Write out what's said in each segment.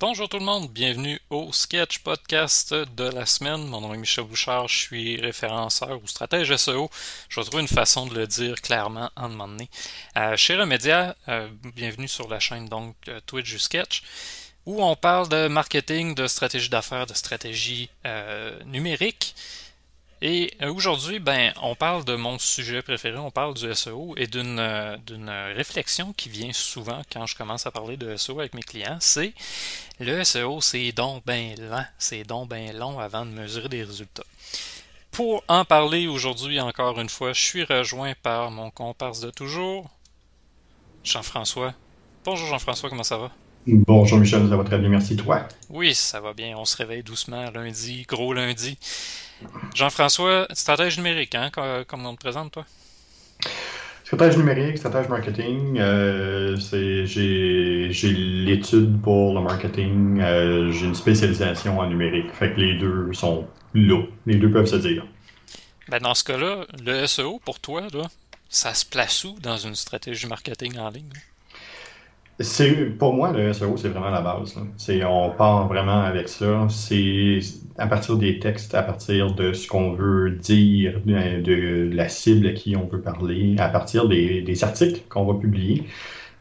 Bonjour tout le monde, bienvenue au Sketch Podcast de la semaine. Mon nom est Michel Bouchard, je suis référenceur ou stratège SEO. Je vais trouver une façon de le dire clairement en moment donné. Euh, chez Remedia, euh, bienvenue sur la chaîne donc euh, Twitch du Sketch, où on parle de marketing, de stratégie d'affaires, de stratégie numérique. Et euh, aujourd'hui, ben, on parle de mon sujet préféré, on parle du SEO et d'une euh, d'une réflexion qui vient souvent quand je commence à parler de SEO avec mes clients, c'est le SEO, c'est donc bien lent, c'est donc bien long avant de mesurer des résultats. Pour en parler aujourd'hui encore une fois, je suis rejoint par mon comparse de toujours, Jean-François. Bonjour Jean-François, comment ça va? Bonjour Michel, ça va très bien, merci. Toi? Oui, ça va bien. On se réveille doucement lundi, gros lundi. Jean-François, stratège numérique, hein, comme on te présente, toi? Stratège numérique, stratège marketing, euh, j'ai l'étude pour le marketing, euh, j'ai une spécialisation en numérique. Fait que les deux sont là. Les deux peuvent se dire. Ben dans ce cas-là, le SEO, pour toi, là, ça se place où dans une stratégie marketing en ligne? C'est pour moi le SEO c'est vraiment la base. C'est on part vraiment avec ça. C'est à partir des textes, à partir de ce qu'on veut dire, de, la cible à qui on veut parler, à partir des, articles qu'on va publier.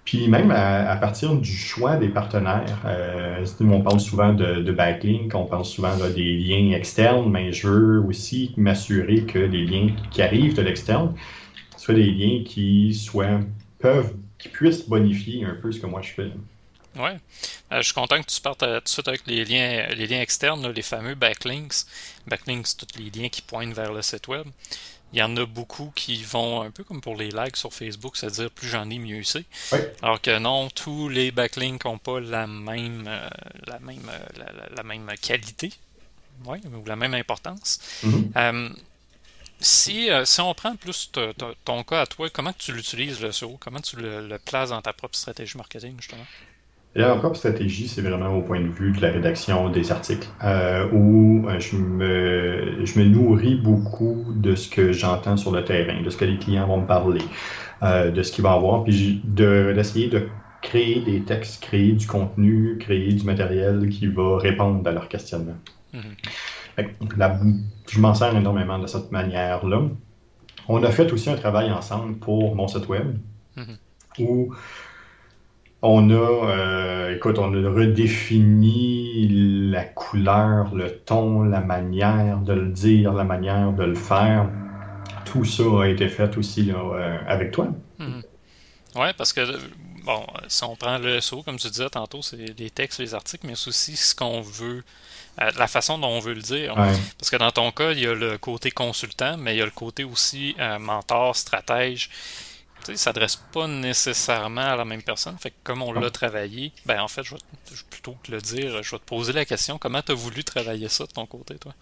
Puis même à, partir du choix des partenaires, euh, on parle souvent de, backlink, on parle souvent des liens externes, mais je veux aussi m'assurer que les liens qui arrivent de l'externe soient des liens qui soient peuvent qui puisse bonifier un peu ce que moi je fais. Oui. Euh, je suis content que tu partes euh, tout de suite avec les liens, les liens externes, les fameux backlinks. Backlinks, c'est tous les liens qui pointent vers le site web. Il y en a beaucoup qui vont un peu comme pour les likes sur Facebook, c'est-à-dire plus j'en ai, mieux c'est. Alors que non, tous les backlinks n'ont pas la même, euh, la, même, la, même qualité, ouais, ou la même importance. Mm-hmm. Si, euh, si on prend plus ton cas à toi, comment tu l'utilises le SEO? Comment tu le, places dans ta propre stratégie marketing, justement? La propre stratégie, c'est vraiment au point de vue de la rédaction des articles, euh, où euh, je me, je me nourris beaucoup de ce que j'entends sur le terrain, de ce que les clients vont me parler, de ce qu'ils vont avoir, puis d'essayer de, créer des textes, créer du contenu, créer du matériel qui va répondre à leurs questionnements. Je m'en sers énormément de cette manière-là. On a fait aussi un travail ensemble pour mon site web mm-hmm. où on a, euh, écoute, on a redéfini la couleur, le ton, la manière de le dire, la manière de le faire. Tout ça a été fait aussi là, euh, avec toi. Mm-hmm. Oui, parce que, bon, si on prend le SEO, comme tu disais tantôt, c'est les textes, les articles, mais c'est aussi ce qu'on veut euh, la façon dont on veut le dire. Parce que dans ton cas, il y a le côté consultant, mais il y a le côté aussi euh, mentor, stratège. Tu sais, ne s'adresse pas nécessairement à la même personne. Fait que comme on l'a travaillé, ben en fait, je vais, plutôt que le dire, je vais te poser la question comment tu as voulu travailler ça de ton côté, toi?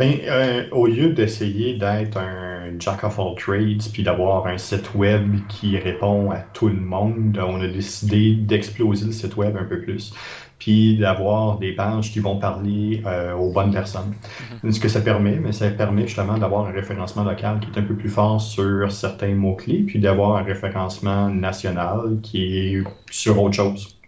Ben, euh, au lieu d'essayer d'être un jack of all trades puis d'avoir un site web qui répond à tout le monde, on a décidé d'exploser le site web un peu plus puis d'avoir des pages qui vont parler euh, aux bonnes personnes. Mm-hmm. Ce que ça permet, mais ça permet justement d'avoir un référencement local qui est un peu plus fort sur certains mots-clés, puis d'avoir un référencement national qui est sur autre chose.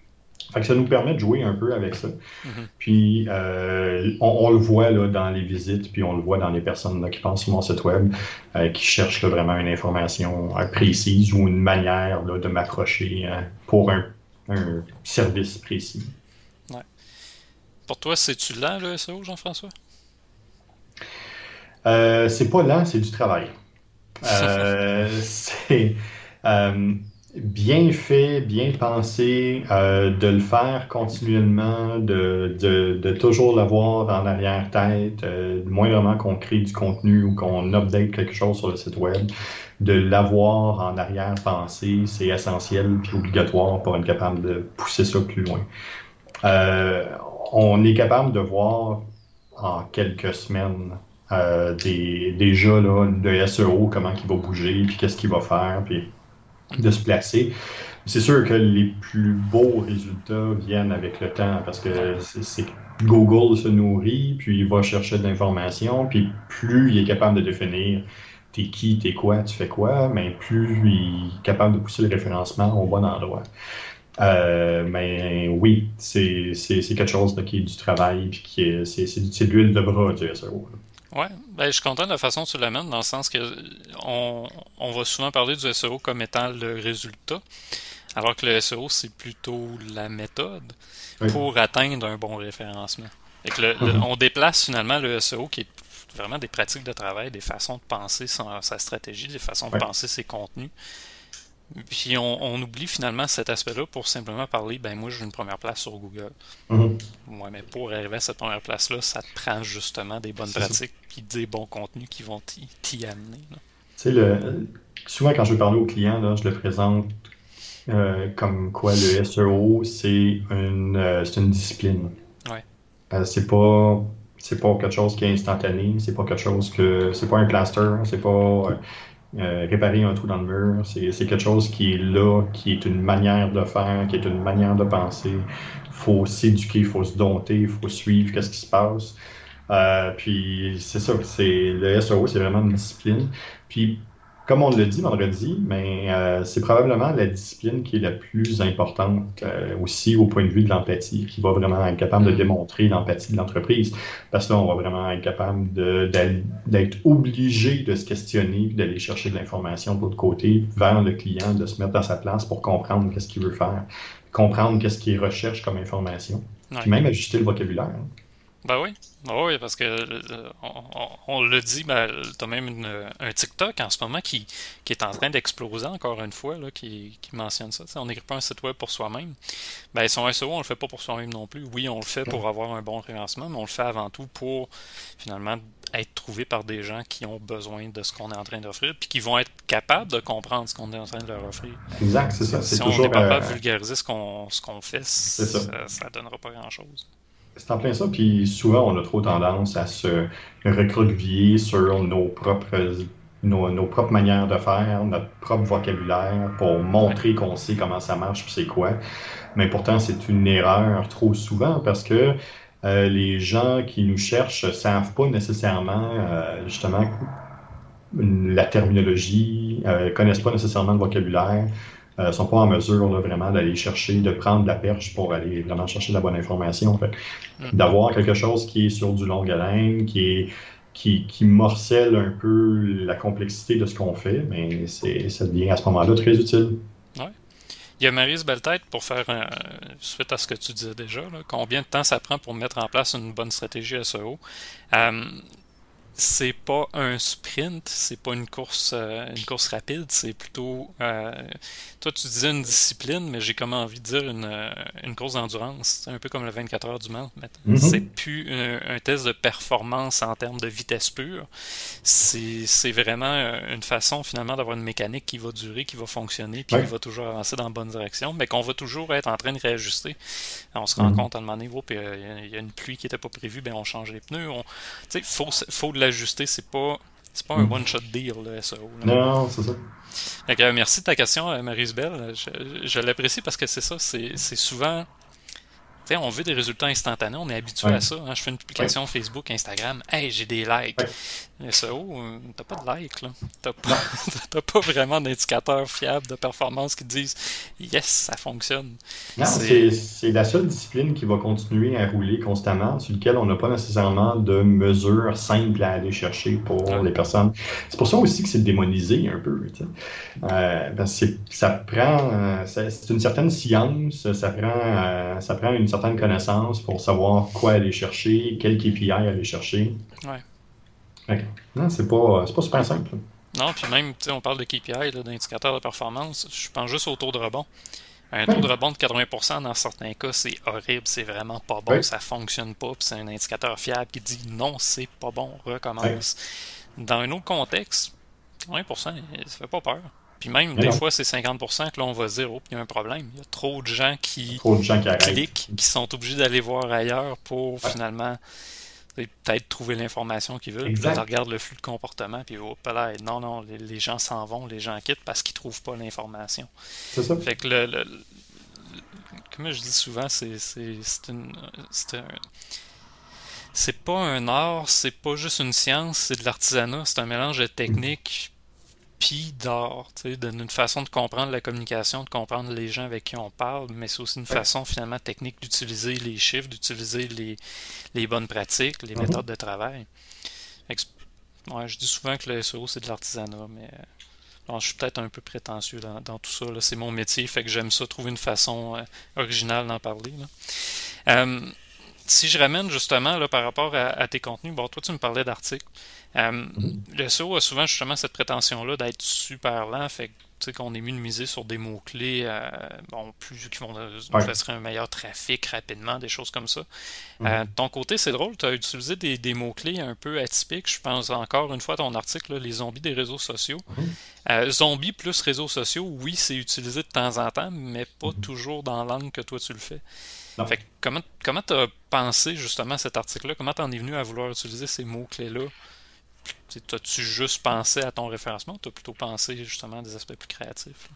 Fait que ça nous permet de jouer un peu avec ça. Mm-hmm. Puis euh, on, le voit là, dans les visites, puis on le voit dans les personnes qui passent sur mon site web, euh, qui cherchent vraiment une information précise ou une manière de m'approcher pour un service précis. Pour toi, c'est-tu lent le SEO, Jean-François? Euh, c'est pas lent, c'est du travail. Euh, c'est euh, bien fait, bien pensé, de le faire continuellement, de, toujours l'avoir en arrière-tête, moindrement qu'on crée du contenu ou qu'on update quelque chose sur le site web, de l'avoir en arrière-pensée, c'est essentiel et obligatoire pour être capable de pousser ça plus loin. On est capable de voir en quelques semaines euh, des, déjà là, de SEO, comment il va bouger, puis qu'est-ce qu'il va faire, puis de se placer. C'est sûr que les plus beaux résultats viennent avec le temps parce que c'est Google se nourrit, puis il va chercher de l'information, puis plus il est capable de définir t'es qui, t'es quoi, tu fais quoi, mais plus il est capable de pousser le référencement au bon endroit. Euh, mais oui, c'est quelque chose qui est du travail, puis qui est, c'est de l'huile de bras du SEO. Ouais, ben, je suis content de la façon dont tu l'amènes, dans le sens que on, on va souvent parler du SEO comme étant le résultat, alors que le SEO, c'est plutôt la méthode pour atteindre un bon référencement. Et que le, mm-hmm. on déplace finalement le SEO qui est vraiment des pratiques de travail, des façons de penser sa, stratégie, des façons de penser ses contenus. Puis on, oublie finalement cet aspect-là pour simplement parler, ben moi j'ai une première place sur Google. Mm-hmm. Ouais, mais pour arriver à cette première place-là, ça te prend justement des bonnes pratiques et des bons contenus qui vont t'y amener. Le, souvent quand je parle aux clients, là, je le présente euh, comme quoi le SEO, c'est une, euh, une discipline. Ouais. Euh, c'est pas c'est pas quelque chose qui est instantané, c'est pas quelque chose que c'est pas un cluster, c'est pas euh, réparer un trou dans le mur. C'est quelque chose qui est là, qui est une manière de faire, qui est une manière de penser. Faut s'éduquer, il faut se dompter, il faut suivre qu'est-ce qui se passe. Euh, puis c'est ça, c'est le SEO, c'est vraiment une discipline. Puis comme on l'a dit vendredi, mais euh, c'est probablement la discipline qui est la plus importante euh, aussi au point de vue de l'empathie, qui va vraiment être capable de démontrer l'empathie de l'entreprise. Parce que là, on va vraiment être capable d'être obligé de se questionner, d'aller chercher de l'information de l'autre côté, vers le client, de se mettre à sa place pour comprendre qu'est-ce qu'il veut faire, comprendre qu'est-ce qu'il recherche comme information, puis même ajuster le vocabulaire. Ben oui. Ben oui, parce que euh, on, le dit, ben, tu as même un TikTok en ce moment qui, qui est en train d'exploser encore une fois, là, qui, qui mentionne ça. on n'écrit pas un site web pour soi-même. Ben, son SEO, on le fait pas pour soi-même non plus. Oui, on le fait pour avoir un bon référencement, mais on le fait avant tout pour finalement être trouvé par des gens qui ont besoin de ce qu'on est en train d'offrir, puis qui vont être capables de comprendre ce qu'on est en train de leur offrir. Exact, c'est ça. Si on n'est pas capable de euh, vulgariser ce qu'on fait, ça ne donnera pas grand-chose. C'est en plein ça, puis souvent on a trop tendance à se recroqueviller sur nos propres, nos, propres manières de faire, notre propre vocabulaire pour montrer qu'on sait comment ça marche puis c'est quoi. Mais pourtant, c'est une erreur trop souvent parce que euh, les gens qui nous cherchent ne savent pas nécessairement euh, justement la terminologie, euh, connaissent pas nécessairement le vocabulaire ne euh, sont pas en mesure vraiment d'aller chercher, de prendre la perche pour aller vraiment chercher la bonne information. Mm. D'avoir quelque chose qui est sur du long haleine, qui est qui, qui, morcelle un peu la complexité de ce qu'on fait, mais c'est, ça devient à ce moment-là très utile. Ouais. Il y a Marise Belletête pour faire, suite à ce que tu disais déjà, combien de temps ça prend pour mettre en place une bonne stratégie SEO. Euh, c'est pas un sprint, c'est pas une course euh, une course rapide, c'est plutôt euh, toi tu disais une discipline, mais j'ai comme envie de dire une, euh, une course d'endurance, c'est un peu comme le 24 heures du Mans. Mm-hmm. C'est plus un, test de performance en termes de vitesse pure, c'est vraiment une façon finalement d'avoir une mécanique qui va durer, qui va fonctionner, puis qui va toujours avancer dans la bonne direction, mais qu'on va toujours être en train de réajuster. On se rend mm-hmm. compte à un moment donné, il y, a une pluie qui n'était pas prévue, ben on change les pneus, il faut, faut de l'ajuster, c'est pas c'est pas un mm. one-shot deal, le SEO. Non, c'est ça. Euh, merci de ta question, euh, Marie-Isabelle. Je, l'apprécie parce que c'est ça, c'est souvent on veut des résultats instantanés, on est habitué à ça. Hein. Je fais une publication Facebook, Instagram, hey, j'ai des likes. Mais ça, oh, t'as pas de likes, là. T'as pas, pas vraiment d'indicateur fiable de performance qui disent yes, ça fonctionne. Non, c'est la seule discipline qui va continuer à rouler constamment, sur lequel on n'a pas nécessairement de mesures simples à aller chercher pour les personnes. C'est pour ça aussi que c'est démonisé un peu. Euh, parce que ça prend, euh, c'est une certaine science, ça prend, euh, ça prend une certaine connaissance pour savoir quoi aller chercher, quel KPI aller chercher. Ouais. Non, c'est pas, pas super simple. Non, puis même, on parle de KPI, d'indicateurs de performance, je pense juste au taux de rebond. Un taux de rebond de 80% dans certains cas, c'est horrible, c'est vraiment pas bon, ça fonctionne pas, puis c'est un indicateur fiable qui dit non, c'est pas bon, recommence. Dans un autre contexte, 80%, ça fait pas peur. Puis même, des fois, c'est 50% que là, on va dire, oh, il y a un problème. Il y a trop de gens qui, cliquent, qui sont obligés d'aller voir ailleurs pour finalement peut-être trouver l'information qu'ils veulent. Puis là, tu regardes le flux de comportement, puis oh, là, non, non, les, gens s'en vont, les gens quittent parce qu'ils trouvent pas l'information. C'est ça. Fait que le, comme je dis souvent, c'est une. C'est pas un art, c'est pas juste une science, c'est de l'artisanat, c'est un mélange de techniques thérapie d'art, d'une façon de comprendre la communication, de comprendre les gens avec qui on parle, mais c'est aussi une façon finalement technique d'utiliser les chiffres, d'utiliser les, les, bonnes pratiques, les mm-hmm. méthodes de travail. Ouais, je dis souvent que le SEO c'est de l'artisanat, mais je suis peut-être un peu prétentieux dans, tout ça. C'est mon métier, fait que j'aime ça, trouver une façon euh, originale d'en parler. Euh, si je ramène justement là, par rapport à, tes contenus, bon, toi tu me parlais d'articles. Euh, mm-hmm. Le SEO a souvent justement cette prétention-là d'être super lent, fait qu'on est mieux sur des mots-clés euh, bon, plus qui vont ouais. un meilleur trafic rapidement, des choses comme ça. Mhm. Euh, de ton côté, c'est drôle, tu as utilisé des, mots-clés un peu atypiques. Je pense encore une fois à ton article, les zombies des réseaux sociaux. Mhm. Euh, zombies plus réseaux sociaux, oui, c'est utilisé de temps en temps, mais pas toujours dans l'angle que toi tu le fais. Fait comment comment tu as pensé justement cet article-là? Comment tu en es venu à vouloir utiliser ces mots-clés-là? T'as-tu juste pensé à ton référencement ou t'as plutôt pensé justement à des aspects plus créatifs?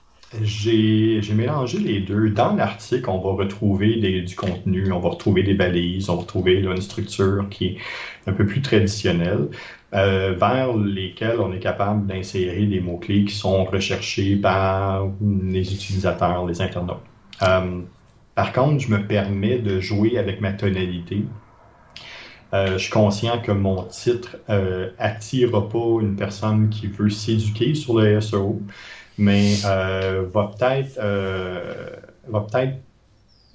J'ai mélangé les deux. Dans l'article, on va retrouver du contenu, on va retrouver des balises, on va retrouver une structure qui est un peu plus traditionnelle, euh, vers lesquelles on est capable d'insérer des mots-clés qui sont recherchés par les utilisateurs, les internautes. Euh, par contre, je me permets de jouer avec ma tonalité. Euh, je suis conscient que mon titre euh, attirera pas une personne qui veut s'éduquer sur le SEO, mais euh, va peut-être va peut-être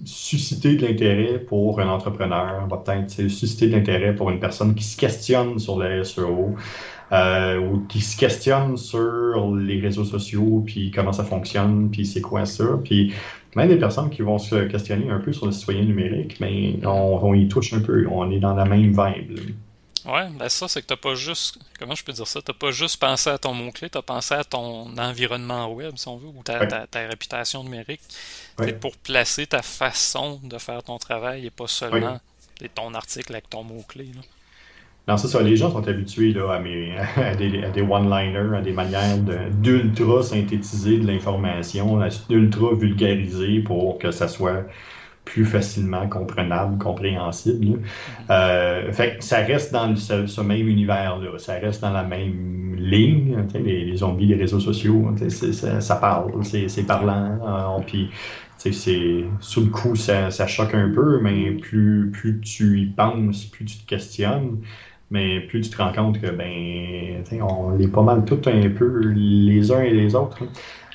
susciter de l'intérêt pour un entrepreneur, va peut-être susciter de l'intérêt pour une personne qui se questionne sur le SEO ou qui se questionne sur les réseaux sociaux, puis comment ça fonctionne, puis c'est quoi ça. Puis même des personnes qui vont se questionner un peu sur le citoyen numérique, mais on, y touche un peu. On est dans la même vibe. Ouais, ben ça, c'est que t'as pas juste. Comment je peux dire ça? T'as pas juste pensé à ton mot-clé, t'as pensé à ton environnement web, si on veut, ou ta, réputation numérique. C'est pour placer ta façon de faire ton travail et pas seulement ton article avec ton mot-clé. Non, c'est ça. Les gens sont habitués là, à, des, one-liners, à des manières d'ultra synthétiser de l'information, d'ultra vulgariser pour que ça soit plus facilement comprenable, compréhensible. Mm-hmm. Euh, fait ça reste dans ce, même univers-là, ça reste dans la même ligne. Les, les, zombies, les réseaux sociaux, ça, parle, c'est parlant. Hein, puis c'est sous le coup, ça, ça, choque un peu, mais plus, plus tu y penses, plus tu te questionnes, mais plus tu te rends compte que ben on est pas mal tous un peu les uns et les autres. Hein.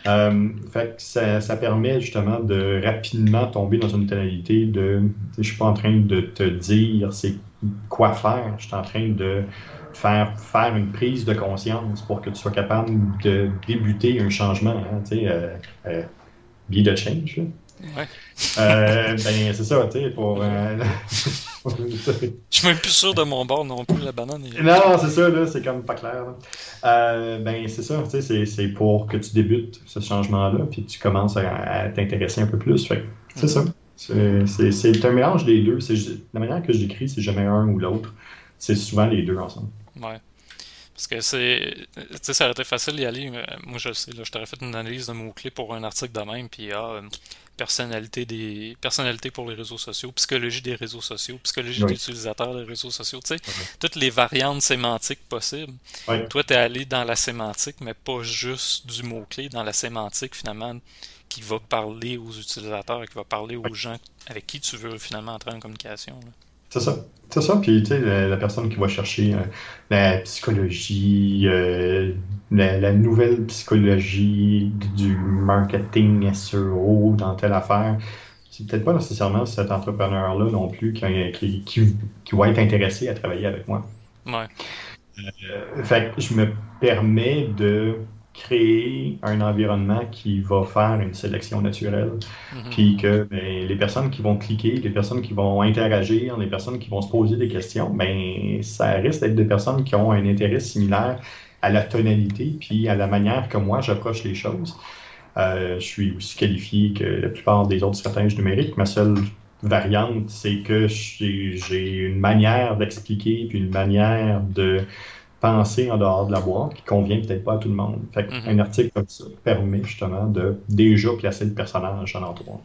Euh, fait que ça, ça, permet justement de rapidement tomber dans une tonalité de je suis pas en train de te dire c'est quoi faire, je suis en train de faire faire une prise de conscience pour que tu sois capable de débuter un changement, hein, tu sais, euh, euh, be the change. Ouais. Euh, ben, c'est ça, tu sais, pour. Je suis même plus sûr de mon bord non plus, la banane. Non, c'est ça, là, c'est comme pas clair. Euh, ben, c'est ça, tu sais, c'est pour que tu débutes ce changement-là, puis tu commences à, t'intéresser un peu plus. Fait c'est ça. C'est un mélange des deux. La manière que j'écris, c'est jamais un ou l'autre. C'est souvent les deux ensemble. Ouais. Parce que c'est. Tu sais, ça aurait été facile d'y aller. moi, je sais, là, je t'aurais fait une analyse de mots-clés pour un article de même, puis ah, personnalité des personnalités pour les réseaux sociaux, psychologie des réseaux sociaux, psychologie des utilisateurs des réseaux sociaux, tu sais, toutes les variantes sémantiques possibles. Toi, tu es allé dans la sémantique, mais pas juste du mot-clé, dans la sémantique finalement qui va parler aux utilisateurs, qui va parler aux gens avec qui tu veux finalement entrer en communication. C'est ça. C'est ça. Puis, tu sais, la, personne qui va chercher euh, la psychologie, euh, la, nouvelle psychologie du marketing SEO dans telle affaire, c'est peut-être pas nécessairement cet entrepreneur-là non plus qui, qui, va être intéressé à travailler avec moi. Ouais. Euh, fait que je me permets de créer un environnement qui va faire une sélection naturelle. Mhm. Puis que ben, les personnes qui vont cliquer, les personnes qui vont interagir, les personnes qui vont se poser des questions, ben, ça risque d'être des personnes qui ont un intérêt similaire à la tonalité, puis à la manière que moi j'approche les choses. Euh, je suis aussi qualifié que la plupart des autres stratèges numériques. Ma seule variante, c'est que j'ai une manière d'expliquer, puis une manière de penser en dehors de la boîte qui convient peut-être pas à tout le monde. Fait mm-hmm. Un article comme ça permet justement de déjà placer le personnage en endroit.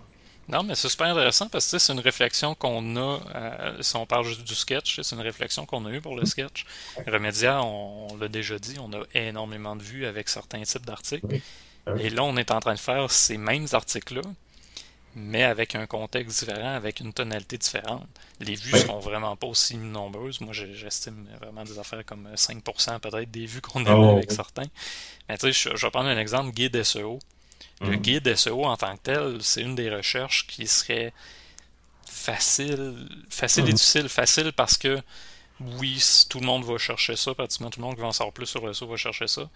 Non, mais c'est super intéressant parce que c'est une réflexion qu'on a, euh, si on parle juste du sketch, c'est une réflexion qu'on a eue pour le sketch. Remedia, on, l'a déjà dit, on a énormément de vues avec certains types d'articles. Et là, on est en train de faire ces mêmes articles-là, mais avec un contexte différent, avec une tonalité différente. Les vues seront vraiment pas aussi nombreuses. Moi, j'estime vraiment des affaires comme 5% peut-être des vues qu'on a oh, avec certains. Mais tu sais, je, vais prendre un exemple, guide SEO. Le mhm. guide SEO en tant que tel, c'est une des recherches qui serait facile, facile et mhm. difficile. Facile parce que oui, tout le monde va chercher ça, pratiquement tout le monde qui va en savoir plus sur le SEO va chercher ça.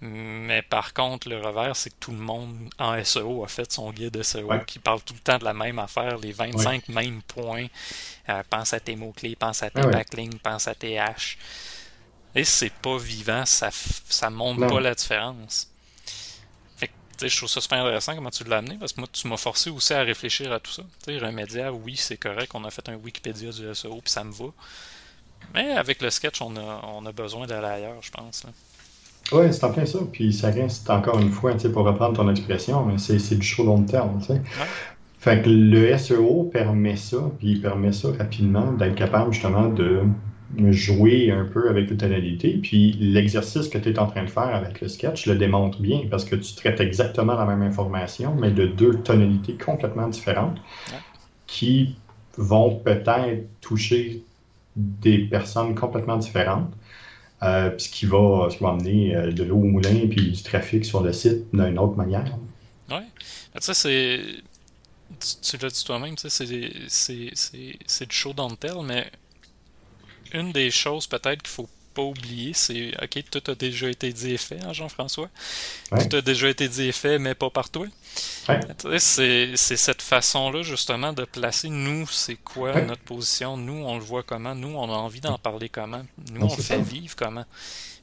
Mais par contre, le revers, c'est que tout le monde en SEO a fait son guide SEO qui parle tout le temps de la même affaire, les 25 mêmes points. Euh, pense à tes mots-clés, pense à tes backlinks, pense à tes hash. Et c'est pas vivant, ça, ça montre pas la différence. Fait que, je trouve ça super intéressant comment tu l'as amené parce que moi, tu m'as forcé aussi à réfléchir à tout ça. sais, Remedia, oui, c'est correct, on a fait un Wikipédia du SEO, puis ça me va. Mais avec le sketch, on a, on a besoin d'aller ailleurs, je pense. Là. Oui, c'est en plein ça. Puis ça reste encore une fois, pour reprendre ton expression, mais c'est du show long terme. sais. Fait que le SEO permet ça, puis il permet ça rapidement d'être capable justement de jouer un peu avec les tonalités. Puis l'exercice que tu es en train de faire avec le sketch le démontre bien parce que tu traites exactement la même information, mais de deux tonalités complètement différentes qui vont peut-être toucher des personnes complètement différentes. Euh, ce, qui va, ce qui va amener euh, de l'eau au moulin puis du trafic sur le site d'une autre manière. Oui. Ça, c'est. Tu, l'as dit toi-même, c'est du show dans le tel, mais une des choses peut-être qu'il faut pas oublier, c'est OK, tout a déjà été dit et fait, hein, Jean-François? Tout a déjà été dit et fait, mais pas par toi. C'est cette façon-là, justement, de placer nous, c'est quoi notre position, nous, on le voit comment, nous, on a envie d'en parler comment, nous, on le fait vivre comment?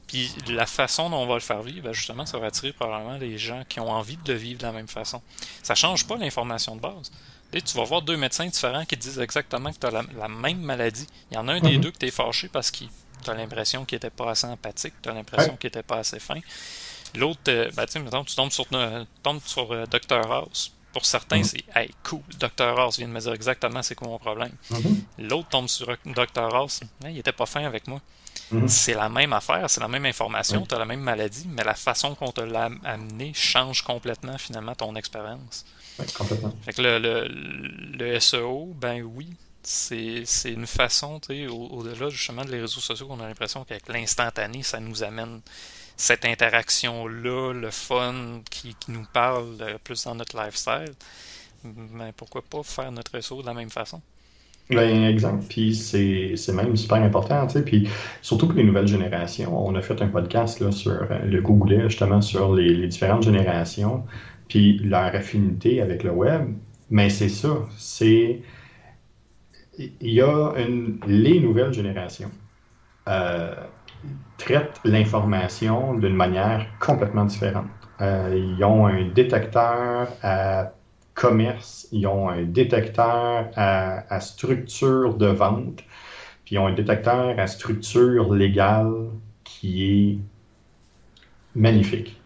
Puis la façon dont on va le faire vivre, ben, justement, ça va attirer probablement les gens qui ont envie de le vivre de la même façon. Ça change pas l'information de base. tu vas voir deux médecins différents qui te disent exactement que tu as la, même maladie. Il y en a un des mm-hmm. deux que tu es fâché parce qu'il tu as l'impression qu'il n'était pas assez empathique, tu as l'impression qu'il n'était pas assez fin. L'autre, euh, ben, tu sais, tu tombes sur, euh, tombes sur euh, Dr. House. Pour certains, mm-hmm. c'est Hey, cool, Dr. House vient de me dire exactement c'est quoi mon problème. Mm-hmm. L'autre tombe sur Dr. House, il était pas fin avec moi. Mm-hmm. C'est la même affaire, c'est la même information, tu as la même maladie, mais la façon qu'on te l'a amené change complètement finalement ton expérience. complètement. Fait que le, le, le, SEO, ben oui, c'est une façon, au-delà justement des réseaux sociaux, qu'on a l'impression qu'avec l'instantané, ça nous amène cette interaction-là, le fun qui, nous parle plus dans notre lifestyle. Mais pourquoi pas faire notre réseau de la même façon? Ben, exemple. Puis c'est même super important, tu sais. Surtout pour les nouvelles générations. On a fait un podcast sur euh, le Google, justement, sur les, les différentes générations, puis leur affinité avec le web. Mais c'est ça. C'est il y a une, les nouvelles générations euh, traitent l'information d'une manière complètement différente. Euh, ils ont un détecteur à commerce, ils ont un détecteur à, structure de vente, puis ils ont un détecteur à structure légale qui est magnifique.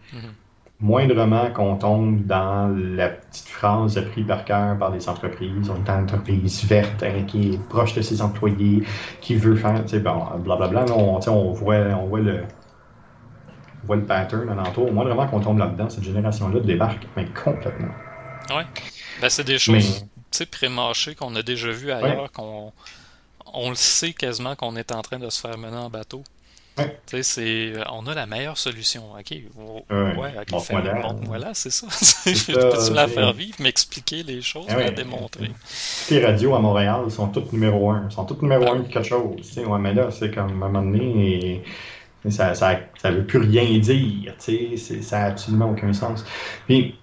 Moindrement qu'on tombe dans la petite phrase apprise par cœur par les entreprises. On est une entreprise verte hein, qui est proche de ses employés, qui veut faire, tu sais, bon, blablabla. on, on, voit, on voit le on voit le pattern alentour. Moindrement qu'on tombe là-dedans, cette génération-là débarque mais complètement. Oui. Ben, c'est des choses pré-mâchées qu'on a déjà vues ailleurs, qu'on on le sait quasiment qu'on est en train de se faire mener en bateau. C'est, euh, on a la meilleure solution. OK, ouais, montre-moi là, c'est ça. Peux-tu la faire vivre, m'expliquer les choses, ah la démontrer? les radios à Montréal sont toutes numéro un. sont toutes numéro un de quelque chose. Ouais, mais là, c'est comme à un moment donné, ça, ça, ça veut plus rien dire. Ça n'a absolument aucun sens. Puis,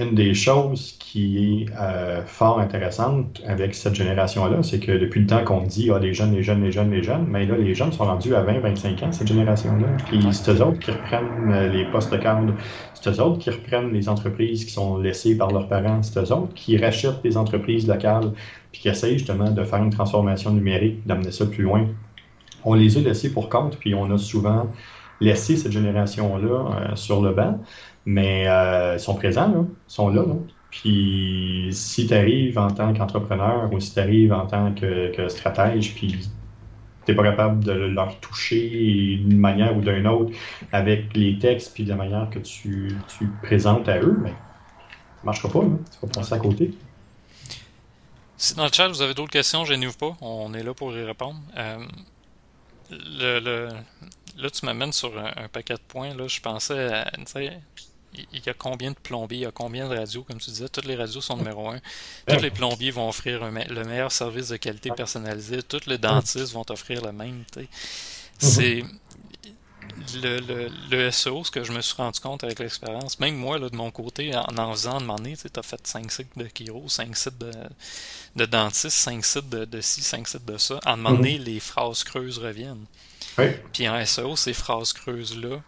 une des choses qui est euh, fort intéressante avec cette génération-là, c'est que depuis le temps qu'on dit ah, les jeunes, les jeunes, les jeunes, les jeunes, mais là, les jeunes sont rendus à 20, 25 ans, cette génération-là. Puis c'est eux autres qui reprennent euh, les postes de cadre, c'est eux autres qui reprennent les entreprises qui sont laissées par leurs parents, c'est eux autres qui rachètent des entreprises locales, puis qui essayent justement de faire une transformation numérique, d'amener ça plus loin. On les a laissés pour compte, puis on a souvent laissé cette génération-là euh, sur le banc. Mais euh, ils sont présents, là. Ils sont là, là. Puis si tu arrives en tant qu'entrepreneur ou si tu arrives en tant que, stratège, puis tu n'es pas capable de leur toucher d'une manière ou d'une autre avec les textes puis de la manière que tu, tu présentes à eux, mais ça ne marchera pas. Tu vas passer à côté. Si dans le chat vous avez d'autres questions, gênez-vous pas. On est là pour y répondre. Euh, le, là, tu m'amènes sur un, paquet de points. Là, je pensais à, il y a combien de plombiers, il y a combien de radios, comme tu disais, toutes les radios sont numéro un. Tous les plombiers vont offrir le meilleur service de qualité personnalisé, tous les dentistes vont offrir le même. C'est le, le, le, SEO, ce que je me suis rendu compte avec l'expérience, même moi, là, de mon côté, en en faisant demander, tu as fait 5 sites de Kiro, 5 sites de, de dentistes, 5 sites de, de ci, 5 sites de ça, en demandant, mhm. les phrases creuses reviennent. Puis en SEO, ces phrases creuses-là,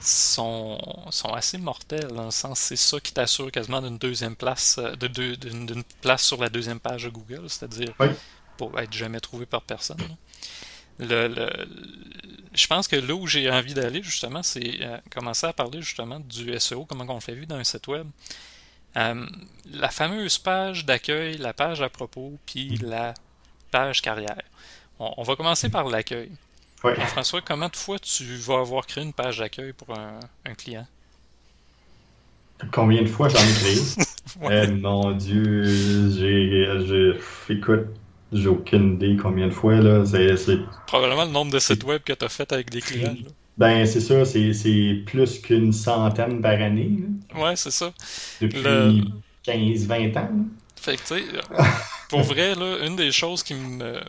sont, sont assez mortels dans le sens c'est ça qui t'assure quasiment d'une deuxième place euh, de d'une place sur la deuxième page de Google, c'est-à-dire pour être jamais trouvé par personne. Le, je pense que là où j'ai envie d'aller justement, c'est euh, commencer à parler justement du SEO, comment on le fait vu dans un site web. Euh, la fameuse page d'accueil, la page à propos, puis mm. la page carrière. on va commencer par l'accueil. François, comment de fois tu vas avoir créé une page d'accueil pour un, client? Combien de fois j'en ai créé? Eh, mon Dieu, j'ai. Écoute, j'ai aucune idée combien de fois. là. C'est, Probablement le nombre de sites web que tu as fait avec des clients. Ben, c'est ça, c'est, plus qu'une centaine par année. Ouais, c'est ça. Depuis 15-20 ans. Fait que, tu sais, pour vrai, là, une des choses qui me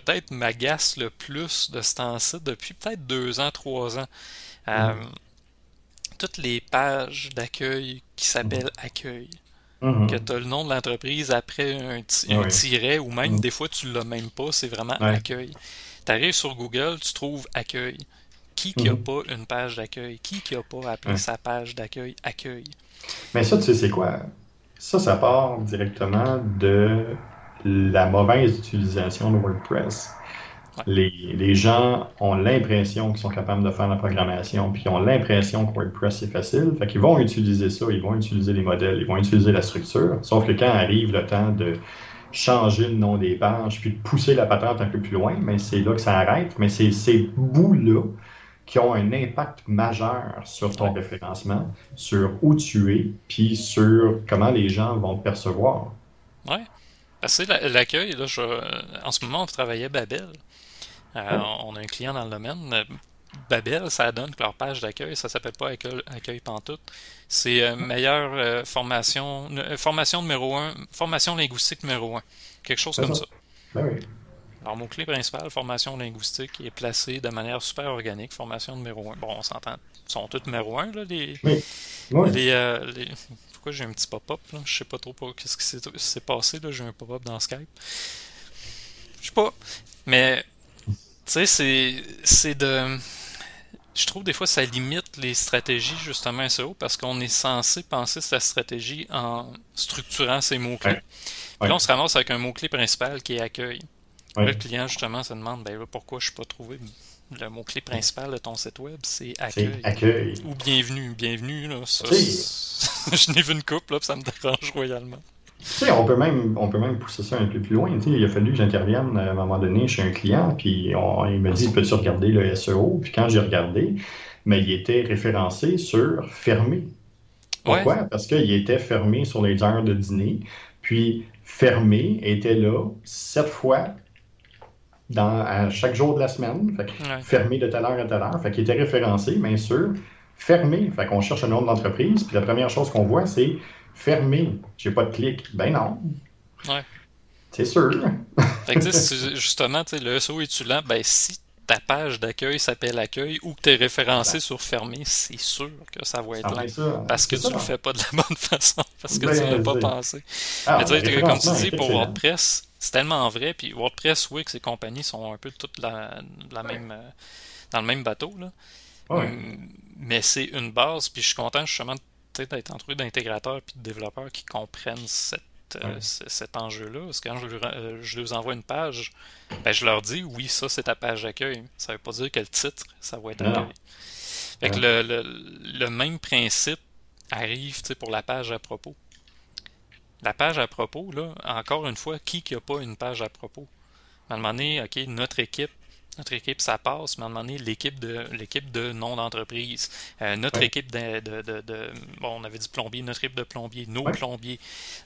peut-être m'agace le plus de ce temps-ci depuis peut-être deux ans, trois ans. Euh, mm. Toutes les pages d'accueil qui s'appellent mm. accueil. Mm-hmm. Que tu as le nom de l'entreprise après un, tiret ou même mm. des fois tu l'as même pas, c'est vraiment accueil. Tu arrives sur Google, tu trouves accueil. Qui qui a mm-hmm. pas une page d'accueil? Qui qui a pas appelé sa page d'accueil accueil? Mais ça, tu sais, c'est quoi? Ça, ça part directement de la mauvaise utilisation de WordPress. Les, les, gens ont l'impression qu'ils sont capables de faire la programmation, puis ils ont l'impression que WordPress c'est facile. Fait qu'ils vont utiliser ça, ils vont utiliser les modèles, ils vont utiliser la structure. Sauf que quand arrive le temps de changer le nom des pages, puis de pousser la patente un peu plus loin, mais c'est là que ça arrête. Mais c'est ces bouts-là qui ont un impact majeur sur ton référencement, sur où tu es, puis sur comment les gens vont te percevoir. Ouais. C'est l'accueil, là, en ce moment, on travaillait Babel. Euh, on a un client dans le domaine. Babel, ça donne que leur page d'accueil, ça s'appelle pas Accueil, accueil Pantoute. C'est euh, meilleure euh, formation, formation numéro un, formation linguistique numéro un. Quelque chose comme ça. Ben oui. Alors, mon clé principal, formation linguistique, est placé de manière super organique, formation numéro un. Bon, on s'entend. Ils sont tous numéro un, là, les, les, pourquoi j'ai un petit pop-up. Je sais pas trop qu'est-ce qui s'est passé. J'ai un pop-up dans Skype. Je sais pas. Mais, tu sais, c'est, c'est de. Je trouve des fois ça limite les stratégies justement SEO parce qu'on est censé penser sa stratégie en structurant ses mots-clés. là, on se ramasse avec un mot-clé principal qui est accueil. le client, justement, se demande ben, pourquoi je ne suis pas trouvé? Le mot-clé principal de ton site web, c'est accueil. Ou bienvenue. Bienvenue, là. je n'ai vu une coupe, là, ça me dérange royalement. Tu sais, on peut même, on peut même pousser ça un peu plus loin. Tu sais, il a fallu que j'intervienne à un moment donné chez un client, puis il me dit Peux-tu regarder le SEO Puis quand j'ai regardé, mais il était référencé sur fermé. Pourquoi? Parce qu'il était fermé sur les heures de dîner, puis fermé était là sept fois dans, à chaque jour de la semaine. Fermé de telle heure à telle heure. Fait qu'il était référencé, bien sûr. Fermé. Fait qu'on cherche un nom d'entreprise. Puis la première chose qu'on voit, c'est fermé. J'ai pas de clic. Ben non. Ouais. C'est sûr. fait que justement, le SEO est lent? Ben si ta page d'accueil s'appelle accueil ou que tu es référencé sur fermé, c'est sûr que ça va être lent. Parce que tu le fais pas de la bonne façon. Parce que tu l'as pas pensé. Ah, Mais tu comme dis, pour WordPress, c'est tellement vrai. Puis WordPress, Wix et compagnie sont un peu toutes la, la même, euh, dans le même bateau. Là. Hum, mais c'est une base. Puis je suis content justement d'être entouré d'intégrateurs et de développeurs qui comprennent cette, euh, cet enjeu-là. Parce que quand je, euh, je, leur envoie une page, ben, je leur dis oui, ça c'est ta page d'accueil. Ça veut pas dire que le titre, ça va être accueil. Fait que le, le, le, même principe arrive pour la page à propos. La page à propos, là, encore une fois, qui n'a pas une page à propos? À un moment donné, OK, notre équipe, notre équipe, ça passe, mais à un moment donné, l'équipe de l'équipe de nom d'entreprise, euh, notre équipe de, de, de, Bon, on avait dit plombier, notre équipe de plombier, nos plombiers.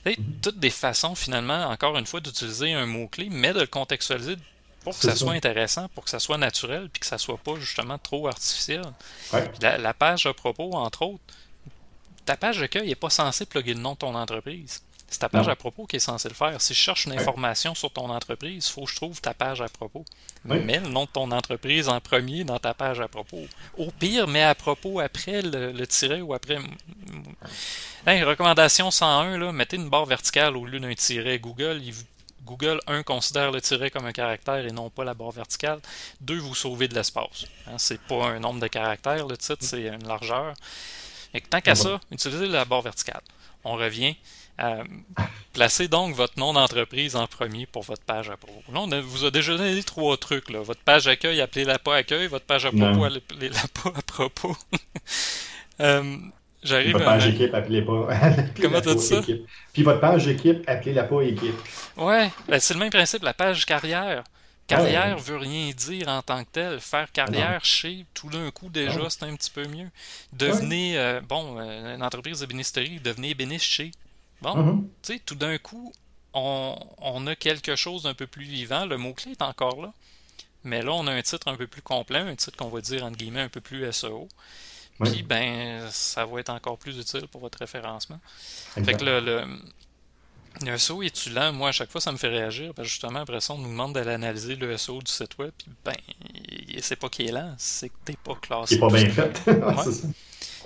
Mm-hmm. Toutes des façons, finalement, encore une fois, d'utiliser un mot-clé, mais de le contextualiser pour que ça, soit intéressant, pour que ça soit naturel, puis que ça soit pas justement trop artificiel. La, la, page à propos, entre autres, ta page d'accueil n'est pas censée plugger le nom de ton entreprise. C'est ta page à propos qui est censée le faire. Si je cherche une information sur ton entreprise, il faut que je trouve ta page à propos. Mets le nom de ton entreprise en premier dans ta page à propos. Au pire, mets à propos après le, tiret ou après. recommandation 101, là, mettez une barre verticale au lieu d'un tiret. Google, Google, un, considère le tiret comme un caractère et non pas la barre verticale. Deux, vous sauvez de l'espace. Hein, c'est pas un nombre de caractères, le titre, c'est une largeur. Et tant qu'à ça, utilisez la barre verticale. On revient. Euh, placez donc votre nom d'entreprise en premier pour votre page à propos. Là, on vous a déjà donné trois trucs. Là. Votre page accueil, appelez-la pas accueil. Votre page à propos, appelez-la pas à propos. euh, J'arrive votre page équipe, appelez pas. Comment tu dit ça? Puis votre page équipe, appelez-la pas équipe. Ouais, ben c'est le même principe, la page carrière. Carrière veut rien dire en tant que tel. Faire carrière chez, tout d'un coup, déjà, c'est un petit peu mieux. Devenez, euh, bon, euh, une entreprise de bénisterie, devenez ébéniste chez. Bon, mm-hmm. tu sais, tout d'un coup, on, a quelque chose d'un peu plus vivant. Le mot-clé est encore là. Mais là, on a un titre un peu plus complet, un titre qu'on va dire, entre guillemets, un peu plus SEO. Puis, ben, ça va être encore plus utile pour votre référencement. Fait que le, le, le SEO est-tu lent? Moi, à chaque fois, ça me fait réagir. Parce que justement, après ça, on nous demande d'aller analyser le SEO du site web. Puis, ben, c'est pas qu'il est lent, c'est que t'es pas classé. Il pas bien fait.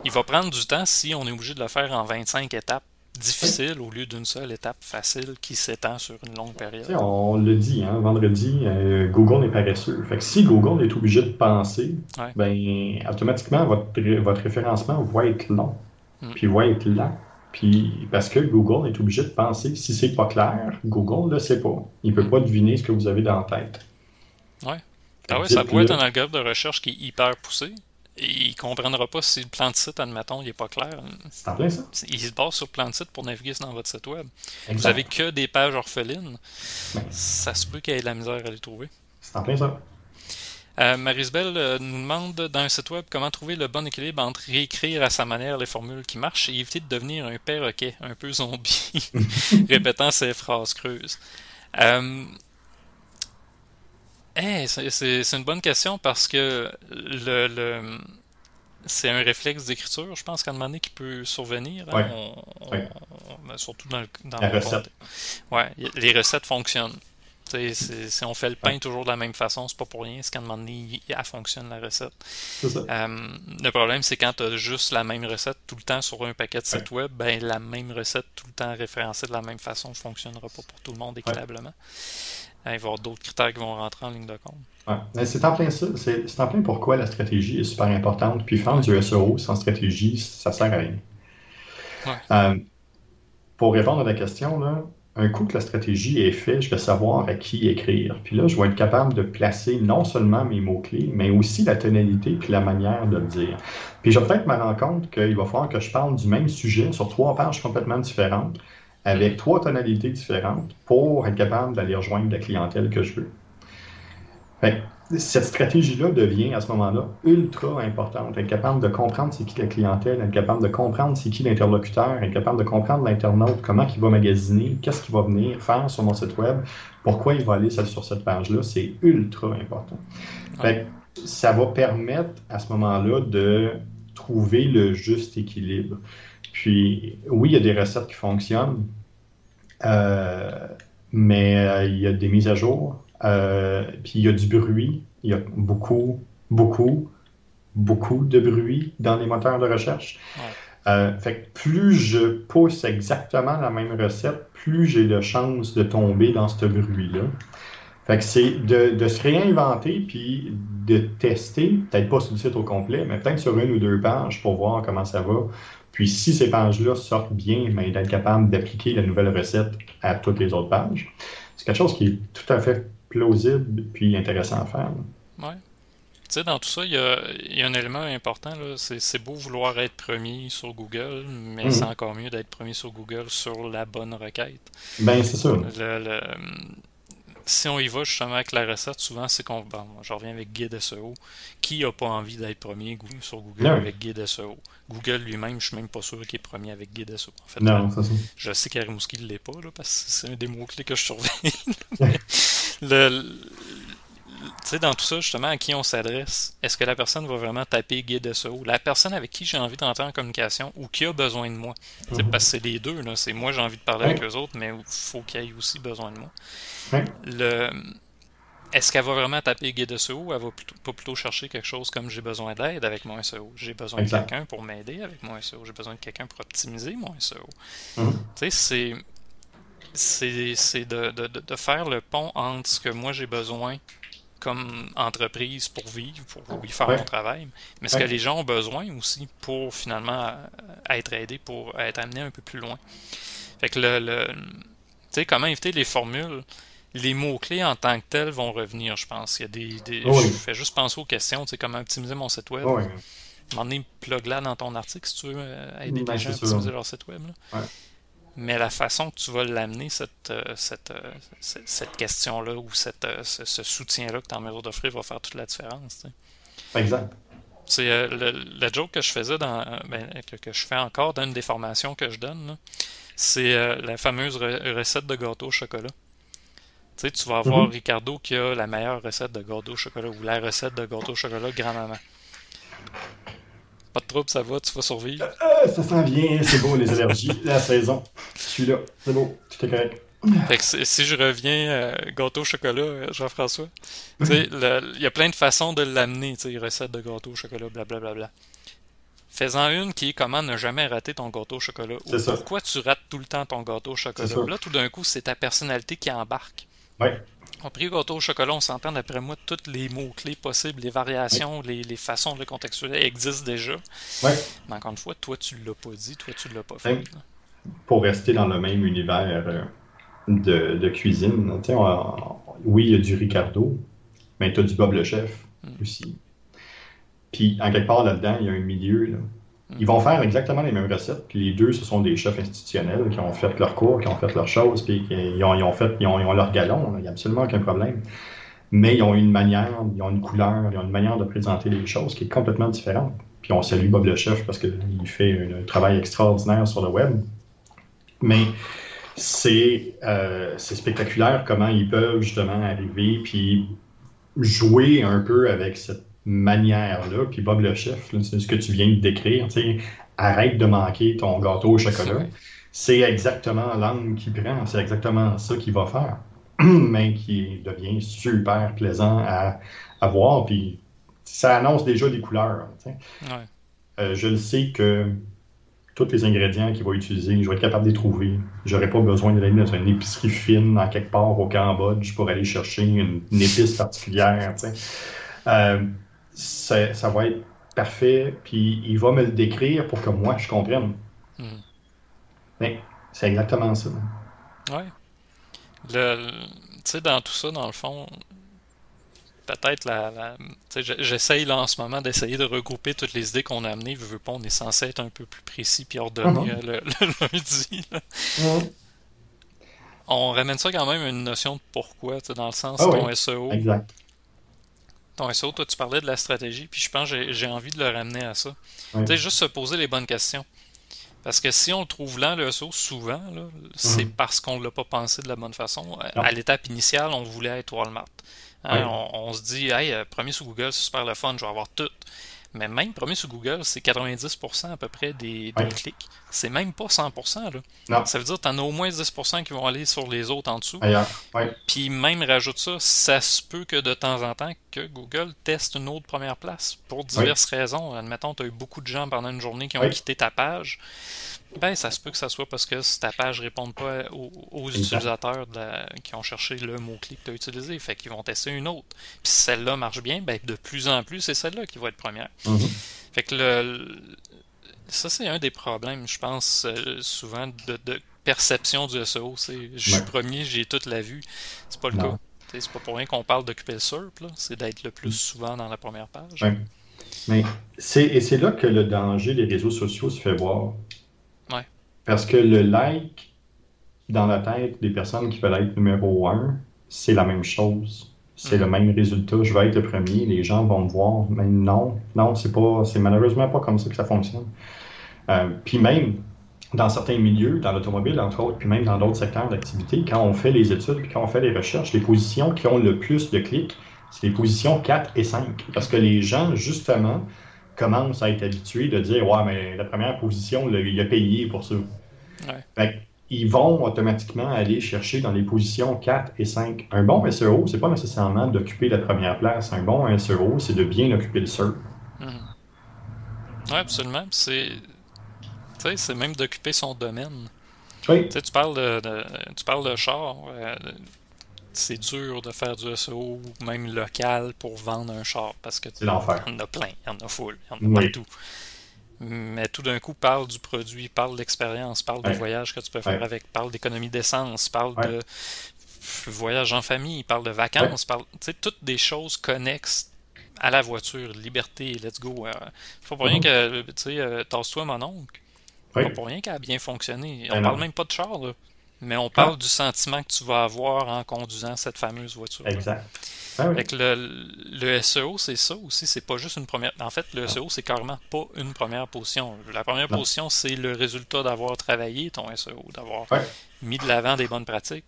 Il va prendre du temps si on est obligé de le faire en 25 étapes difficiles au lieu d'une seule étape facile qui s'étend sur une longue période. on le dit, hein, vendredi, euh, Google n'est paresseux. Fait que si Google est obligé de penser, ben, automatiquement, votre, votre référencement va être long. Hmm. Puis va être lent. Puis parce que Google est obligé de penser, si c'est pas clair, Google ne le sait pas. Il ne peut pas deviner ce que vous avez dans la tête. Ouais. Ah ouais, ça pourrait être un algorithme de recherche qui est hyper poussé. Il ne comprendra pas si le plan de site, admettons, il n'est pas clair. C'est en plein ça. Il se base sur le plan de site pour naviguer dans votre site web. Vous avez que des pages orphelines. Ça se peut qu'il y ait de la misère à les trouver. C'est en plein ça. Euh, Marisbel euh, nous demande dans un site web comment trouver le bon équilibre entre réécrire à sa manière les formules qui marchent et éviter de devenir un perroquet, un peu zombie, répétant ses phrases creuses. Euh, c'est une bonne question parce que le, c'est un réflexe d'écriture, je pense, qu'à un moment donné, qui peut survenir. Hein. Ben, surtout dans, dans la recette. Ouais, les recettes fonctionnent. Si on fait le pain toujours de la même façon, c'est pas pour rien, c'est qu'à un moment donné, elle fonctionne la recette. Euh, le problème, c'est quand tu as juste la même recette tout le temps sur un paquet de sites web, ben, la même recette tout le temps référencée de la même façon ne fonctionnera pas pour tout le monde équitablement. Il va y avoir d'autres critères qui vont rentrer en ligne de compte. C'est en plein ça. C'est en plein pourquoi la stratégie est super importante. Puis faire du SEO sans stratégie, ça sert à rien. Euh, pour répondre à la question, là, un coup que la stratégie est faite, je vais savoir à qui écrire. Puis là, je vais être capable de placer non seulement mes mots-clés, mais aussi la tonalité puis la manière de le dire. Puis je vais peut-être me rendre compte qu'il va falloir que je parle du même sujet sur trois pages complètement différentes, avec trois tonalités différentes, pour être capable d'aller rejoindre la clientèle que je veux. Fait cette stratégie-là devient à ce moment-là ultra importante. Être capable de comprendre c'est qui la clientèle, être capable de comprendre c'est qui l'interlocuteur, être capable de comprendre l'internaute, comment il va magasiner, qu'est-ce qu'il va venir faire sur mon site web, pourquoi il va aller sur cette page-là, c'est ultra important. ça va permettre à ce moment-là de trouver le juste équilibre. Puis, oui, il y a des recettes qui fonctionnent, euh, mais euh, il y a des mises à jour, euh, puis il y a du bruit, il y a beaucoup, beaucoup, beaucoup de bruit dans les moteurs de recherche. Fait que plus je pousse exactement la même recette, plus j'ai de chances de tomber dans ce bruit-là. Fait que c'est de, se réinventer puis de tester, peut-être pas sur le site au complet, mais peut-être sur une ou deux pages pour voir comment ça va. Puis si ces pages-là sortent bien, mais d'être capable d'appliquer la nouvelle recette à toutes les autres pages. C'est quelque chose qui est tout à fait plausible puis intéressant à faire. Oui. sais, dans tout ça, il y a, il y a un élément important. c'est beau vouloir être premier sur Google, mais Mhm. c'est encore mieux d'être premier sur Google sur la bonne requête. Ben, c'est ça. Le- le- si on y va justement avec la recette, souvent c'est qu'on. Bon, je reviens avec Guide SEO. Qui a pas envie d'être premier sur Google Non. avec Guide SEO Google lui-même, je suis même pas sûr qu'il est premier avec Guide SEO. En fait, Non, je sais qu'Arimouski ne l'est pas, là, parce que c'est un des mots-clés que je surveille. Le, sais, dans tout ça, justement, à qui on s'adresse, est-ce que la personne va vraiment taper guide SEO? La personne avec qui j'ai envie d'entrer en communication ou qui a besoin de moi? Sais, Mhm. Parce que c'est les deux, là. C'est moi j'ai envie de parler avec eux autres, mais il faut qu'ils aient aussi besoin de moi. Le, est-ce qu'elle va vraiment taper guide SEO ou elle va plutôt, pas plutôt chercher quelque chose comme j'ai besoin d'aide avec mon SEO? J'ai besoin Exact. de quelqu'un pour m'aider avec mon SEO. J'ai besoin de quelqu'un pour optimiser mon SEO. Mhm. Tu sais, c'est. C'est de, de- de faire le pont entre ce que moi j'ai besoin comme entreprise pour vivre, pour oui, faire Ouais. mon travail, mais ce Ouais. que les gens ont besoin aussi pour finalement euh, être aidés, pour être amenés un peu plus loin. Fait que le. le tu sais, comment éviter les formules les mots-clés en tant que tels vont revenir, je pense. Il y a des. des- Oui. Je fais juste penser aux questions, tu sais, comment optimiser mon site web. Moment donné, plug là dans ton article si tu veux euh, aider Ben, les gens à optimiser leur site web. là. Ouais. Mais la façon que tu vas l'amener, cette, euh, cette, euh, cette, cette question-là ou cette, euh, ce, ce soutien-là que tu es en mesure d'offrir va faire toute la différence. tu sais. Exact. C'est euh, le, le joke que je faisais dans ben, que, que je fais encore dans une des formations que je donne, c'est euh, la fameuse re- recette de gâteau au chocolat. Tu sais, tu vas avoir Mhm. Ricardo qui a la meilleure recette de gâteau au chocolat ou la recette de gâteau au chocolat grand-maman. Pas de trouble, ça va, tu vas survivre. Ah, ça s'en vient, c'est beau, les allergies, la saison. Je suis là, c'est beau, tout est correct. Fait que si je reviens euh, gâteau au chocolat, euh, Jean-François, il y a plein de façons de l'amener, recette de gâteau au chocolat, blablabla. Fais-en une qui est comment ne jamais rater ton gâteau au chocolat. Ou C'est ça. pourquoi tu rates tout le temps ton gâteau au chocolat. Là, tout d'un coup, c'est ta personnalité qui embarque. Ouais. On prie gâteau au chocolat, on s'entend d'après moi, tous les mots-clés possibles, les variations, les, les façons de le contextualiser existent déjà. Ouais. Mais encore une fois, toi, tu l'as pas dit, toi, tu l'as pas fait. Pour rester dans le même univers euh, de, de cuisine, on- oui, il y a du Ricardo, mais tu as du Bob le chef Mm. aussi. Puis, en quelque part là-dedans, il y a un milieu. là. Ils vont faire exactement les mêmes recettes. Puis les deux, ce sont des chefs institutionnels qui ont fait leur cours, qui ont fait leurs choses, puis ils ont, fait, ils ont, leur galon. Il n'y a absolument aucun problème. Mais ils ont une manière, ils ont une couleur, ils ont une manière de présenter les choses qui est complètement différente. Puis on salue Bob le chef parce qu'il fait un, travail extraordinaire sur le web. Mais c'est euh, c'est spectaculaire comment ils peuvent justement arriver puis jouer un peu avec cette manière-là. Puis Bob le chef, c'est ce que tu viens de décrire, arrête de manquer ton gâteau au chocolat. C'est exactement l'angle qu'il prend, c'est exactement ça qu'il va faire, mais qui devient super plaisant à, à voir. Puis ça annonce déjà des couleurs. Ouais. Euh, je le sais que tous les ingrédients qu'il va utiliser, je vais être capable de les trouver. J'aurai pas besoin d'aller dans une épicerie fine en quelque part au Cambodge pour aller chercher une, une épice particulière. Euh, ça, ça va être parfait, puis il va me le décrire pour que moi je comprenne. Mhm. Mais c'est exactement ça. Ouais. Le, tu sais, dans tout ça, dans le fond, peut-être la, je- j'essaye là en ce moment d'essayer de regrouper toutes les idées qu'on a amenées. Veux, veux pas, on est censé être un peu plus précis puis ordonné Mhm. euh, le, le lundi. là. On ramène ça quand même à une notion de pourquoi, dans le sens Ah ton oui. SEO. Exact. Ton SEO, toi, tu parlais de la stratégie, puis je pense que j'ai- envie de le ramener à ça. Tu sais, juste se poser les bonnes questions. Parce que si on le trouve lent, le SEO, souvent, c'est Mhm. parce qu'on ne l'a pas pensé de la bonne façon. À- Non. À l'étape initiale, on voulait être Walmart. Hein, on, on se dit, hey, euh, premier sur Google, c'est super le fun, je vais avoir tout. Mais même premier sur Google, c'est 90% à peu près des, des Ouais. clics. C'est même pas 100%. Là. Non. Ça veut dire que tu en as au moins 10% qui vont aller sur les autres en dessous. Ouais. Puis même rajoute ça, ça se peut que de temps en temps que Google teste une autre première place pour diverses raisons. Admettons, tu as eu beaucoup de gens pendant une journée qui ont quitté ta page. Ben, ça se peut que ça soit parce que ta page ne répond pas aux, utilisateurs de la- qui ont cherché le mot-clé que tu as utilisé. Fait qu'ils vont tester une autre. Puis si celle-là marche bien, ben, de plus en plus, c'est celle-là qui va être première. Mhm. Fait que le, ça, c'est un des problèmes, je pense, euh, souvent de, de perception du SEO. C'est je suis Ouais. premier, j'ai toute la vue. C'est pas le Non. cas. C'est pas pour rien qu'on parle d'occuper le SERP, c'est d'être le plus souvent dans la première page. Ouais. Mais c'est, et c'est là que le danger des réseaux sociaux se fait voir. Parce que le like dans la tête des personnes qui veulent être numéro un, c'est la même chose. C'est le même résultat. Je vais être le premier, les gens vont me voir. Mais non, non, c'est pas, c'est malheureusement pas comme ça que ça fonctionne. Euh, puis même dans certains milieux, dans l'automobile entre autres, puis même dans d'autres secteurs d'activité, quand on fait les études, puis quand on fait les recherches, les positions qui ont le plus de clics, c'est les positions 4 et 5. Parce que les gens, justement, commencent à être habitués de dire Ouais, mais la première position, il a payé pour ça. Ouais. Fait ils vont automatiquement aller chercher dans les positions 4 et 5. Un bon SEO, c'est pas nécessairement d'occuper la première place. Un bon SEO, c'est de bien occuper le SERP. Mhm. Ouais, absolument. C'est. Tu sais, c'est même d'occuper son domaine. Oui, Tu sais, tu parles de, de- tu parles de char. euh, c'est dur de faire du SEO, même local, pour vendre un char. Parce que il y en a plein, il y en a full, il y en a Oui. partout. Mais tout d'un coup, parle du produit, parle de l'expérience, parle des Ouais. voyages que tu peux faire Ouais. avec, parle d'économie d'essence, parle Ouais. de voyage en famille, parle de vacances, parle, tu sais, toutes des choses connexes à la voiture, liberté, let's go. Euh, c'est pas pour rien Mhm. que, tu sais, euh, tasse-toi mon oncle. Pas pour rien qu'elle a bien fonctionné. On Ben parle même pas de char, là. Mais on parle du sentiment que tu vas avoir en conduisant cette fameuse voiture. exact. Ah oui. Fait que le, le SEO, c'est ça aussi, c'est pas juste une première. En fait, le SEO, c'est carrément pas une première position. La première Non. position, c'est le résultat d'avoir travaillé ton SEO, d'avoir Ouais. mis de l'avant des bonnes pratiques.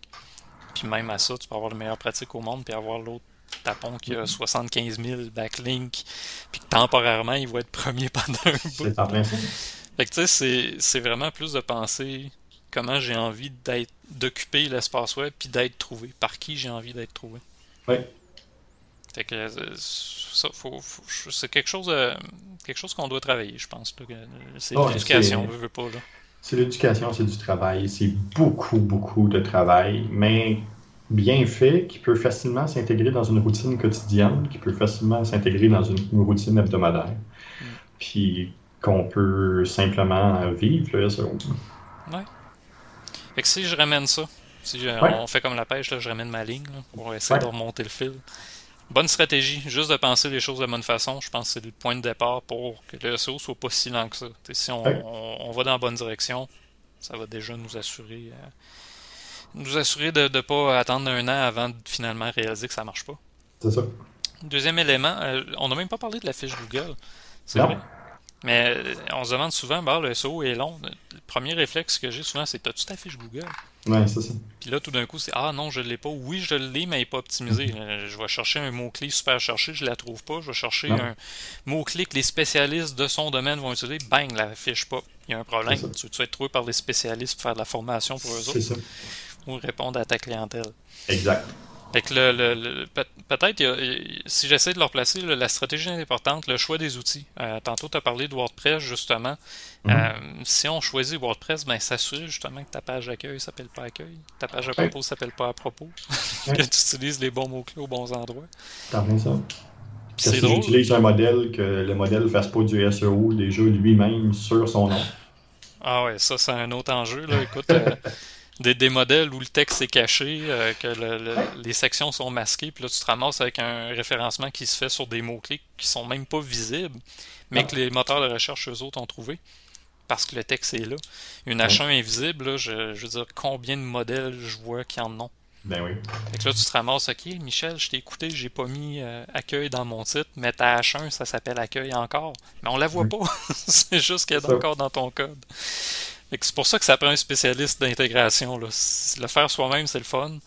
Puis même à ça, tu peux avoir les meilleures pratiques au monde, puis avoir l'autre tapon qui Mm-hmm. a 75 000 backlinks, puis que temporairement, il va être premier pendant un bout. C'est. Fait que tu sais, c'est vraiment plus de penser comment j'ai envie d'être, d'occuper l'espace web, puis d'être trouvé. Par qui j'ai envie d'être trouvé. Oui. Fait que euh, ça, faut, faut- c'est quelque chose, euh, quelque chose qu'on doit travailler, je pense. là, euh, C'est Ouais, l'éducation, veut, veut pas. Là. C'est l'éducation, c'est du travail. C'est beaucoup, beaucoup de travail, mais bien fait, qui peut facilement s'intégrer dans une routine quotidienne, qui peut facilement s'intégrer dans une, une routine hebdomadaire, puis qu'on peut simplement vivre le SEO. Fait que si je ramène ça, si Ouais. on fait comme la pêche, là, je ramène ma ligne là, pour essayer Ouais. de remonter le fil. Bonne stratégie, juste de penser les choses de bonne façon, je pense que c'est le point de départ pour que le SEO soit pas si lent que ça. T'sais, si on, Ouais. on- on va dans la bonne direction, ça va déjà nous assurer euh, nous assurer de ne pas attendre un an avant de finalement réaliser que ça marche pas. C'est ça. Deuxième élément, euh, on n'a même pas parlé de la fiche Google. C'est vrai. Mais euh, on se demande souvent, bah, le SEO est long. Le premier réflexe que j'ai souvent, c'est T'as-tu ta fiche Google? Ouais, c'est ça. Puis là, tout d'un coup, c'est Ah non, je l'ai pas. Oui, je l'ai, mais elle n'est pas optimisée. Euh, Je vais chercher un mot-clé super cherché, je la trouve pas. Je vais chercher Non. un mot-clé que les spécialistes de son domaine vont utiliser. Bang, la fiche pas. Il y a un problème. Tu veux être trouvé par des spécialistes pour faire de la formation pour eux autres ça. ou répondre à ta clientèle. Exact. Fait que le, le- le- peut- peut-être, si j'essaie de leur placer, là, la stratégie est importante, le choix des outils. Euh, tantôt, tu as parlé de WordPress, justement. Mhm. Euh, si on choisit WordPress, ben, s'assurer justement que ta page d'accueil s'appelle pas accueil, ta page à propos s'appelle pas à propos, que tu utilises les bons mots-clés aux bons endroits. T'en fais ça. C'est si j'utilise un modèle, que le modèle ne fasse pas du SEO déjà lui-même sur son nom. Ah ouais, ça, c'est un autre enjeu. Là. Écoute, euh, des, des modèles où le texte est caché, euh, que le- le- les sections sont masquées, puis là, tu te ramasses avec un référencement qui se fait sur des mots-clés qui sont même pas visibles, mais Non. que les moteurs de recherche, eux autres, ont trouvé. Parce que le texte est là. Une H1 invisible, là, je, je veux dire, combien de modèles je vois qui en ont? Ben oui. Fait que là, tu te ramasses, ok, Michel, je t'ai écouté, j'ai pas mis euh, accueil dans mon titre, mais ta H1, ça s'appelle accueil encore. Mais on la voit Oui. pas. c'est juste qu'elle est encore dans ton code. C'est pour ça que ça prend un spécialiste d'intégration. Le faire soi-même, c'est le fun.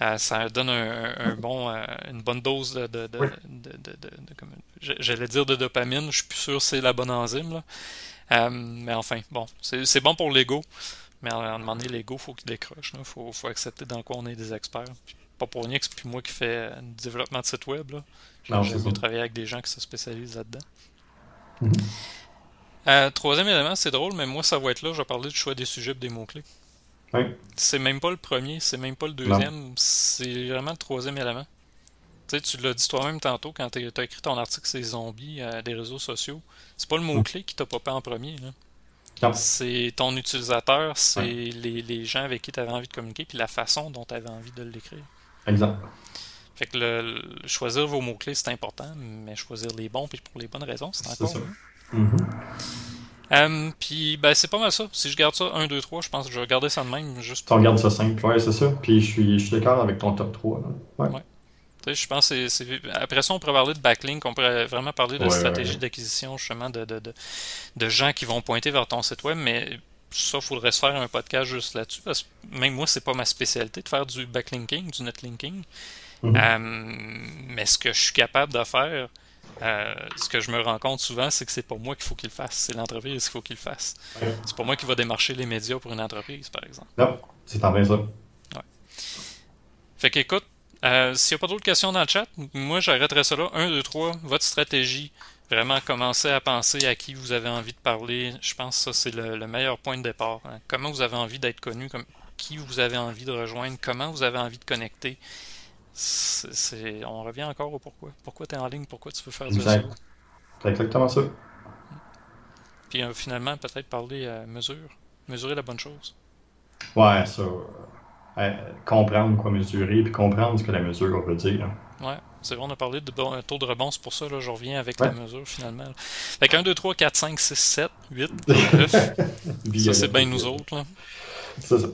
Euh, ça donne un, un bon, euh, une bonne dose de, Oui. j'allais dire de dopamine, je suis plus sûr que c'est la bonne enzyme. Là. Euh, mais enfin, bon, c'est bon pour l'ego. Mais à un moment donné, l'ego, faut qu'il décroche. Il faut, faut accepter dans quoi on est des experts. Puis pas pour rien que c'est plus moi qui fais du développement de site web. Mieux ça. travailler avec des gens qui se spécialisent là-dedans. Mhm. Euh, troisième élément, c'est drôle, mais moi, ça va être là. Je vais parler du choix des sujets et des mots-clés. Oui. C'est même pas le premier, c'est même pas le deuxième, c'est vraiment le troisième élément. Tu sais, tu l'as dit toi-même tantôt quand tu as écrit ton article sur les zombies euh, des réseaux sociaux. C'est pas le mot-clé qui t'a popé en premier. C'est ton utilisateur, c'est Ouais. les, les gens avec qui tu avais envie de communiquer, puis la façon dont tu avais envie de l'écrire. Exact. Fait que le, choisir vos mots-clés, c'est important, mais choisir les bons puis pour les bonnes raisons, c'est encore mieux. Mm-hmm. puis ben, c'est pas mal ça. Si je garde ça 1, 2, 3, je pense que je vais garder ça de même. Juste pour... Tu regardes ça simple, ouais, c'est ça. Puis je suis, je suis d'accord avec ton top 3. Ouais. ouais. Je pense que c'est. Après ça, on pourrait parler de backlink, on pourrait vraiment parler de stratégie d'acquisition, justement, de, de, de, de, gens qui vont pointer vers ton site web, mais ça, il faudrait se faire un podcast juste là-dessus, parce que même moi, c'est pas ma spécialité de faire du backlinking, du netlinking. Mhm. Euh, mais ce que je suis capable de faire, euh, ce que je me rends compte souvent, c'est que c'est pas moi qu'il faut qu'il fasse, c'est l'entreprise qu'il faut qu'il fasse. C'est pas moi qui va démarcher les médias pour une entreprise, par exemple. Non, c'est en ça. Ouais. Fait qu'écoute, euh, s'il n'y a pas d'autres questions dans le chat, moi j'arrêterai ça là. 1, 2, 3, votre stratégie. Vraiment commencer à penser à qui vous avez envie de parler. Je pense que ça c'est le, meilleur point de départ. Hein. Comment vous avez envie d'être connu, comme, qui vous avez envie de rejoindre, comment vous avez envie de connecter. On revient encore au pourquoi. Pourquoi tu es en ligne, pourquoi tu veux faire du SEO. C'est exactement ça. Puis euh, finalement, peut-être parler à mesure. Mesurer la bonne chose. Ouais, ça comprendre quoi mesurer, puis comprendre ce que la mesure veut dire. Ouais, c'est vrai, on a parlé de bon, taux de rebond, c'est pour ça, là, je reviens avec la mesure finalement. Fait que 1, 2, 3, 4, 5, 6, 7, 8, 9. ça, c'est bien nous autres. Là. C'est ça.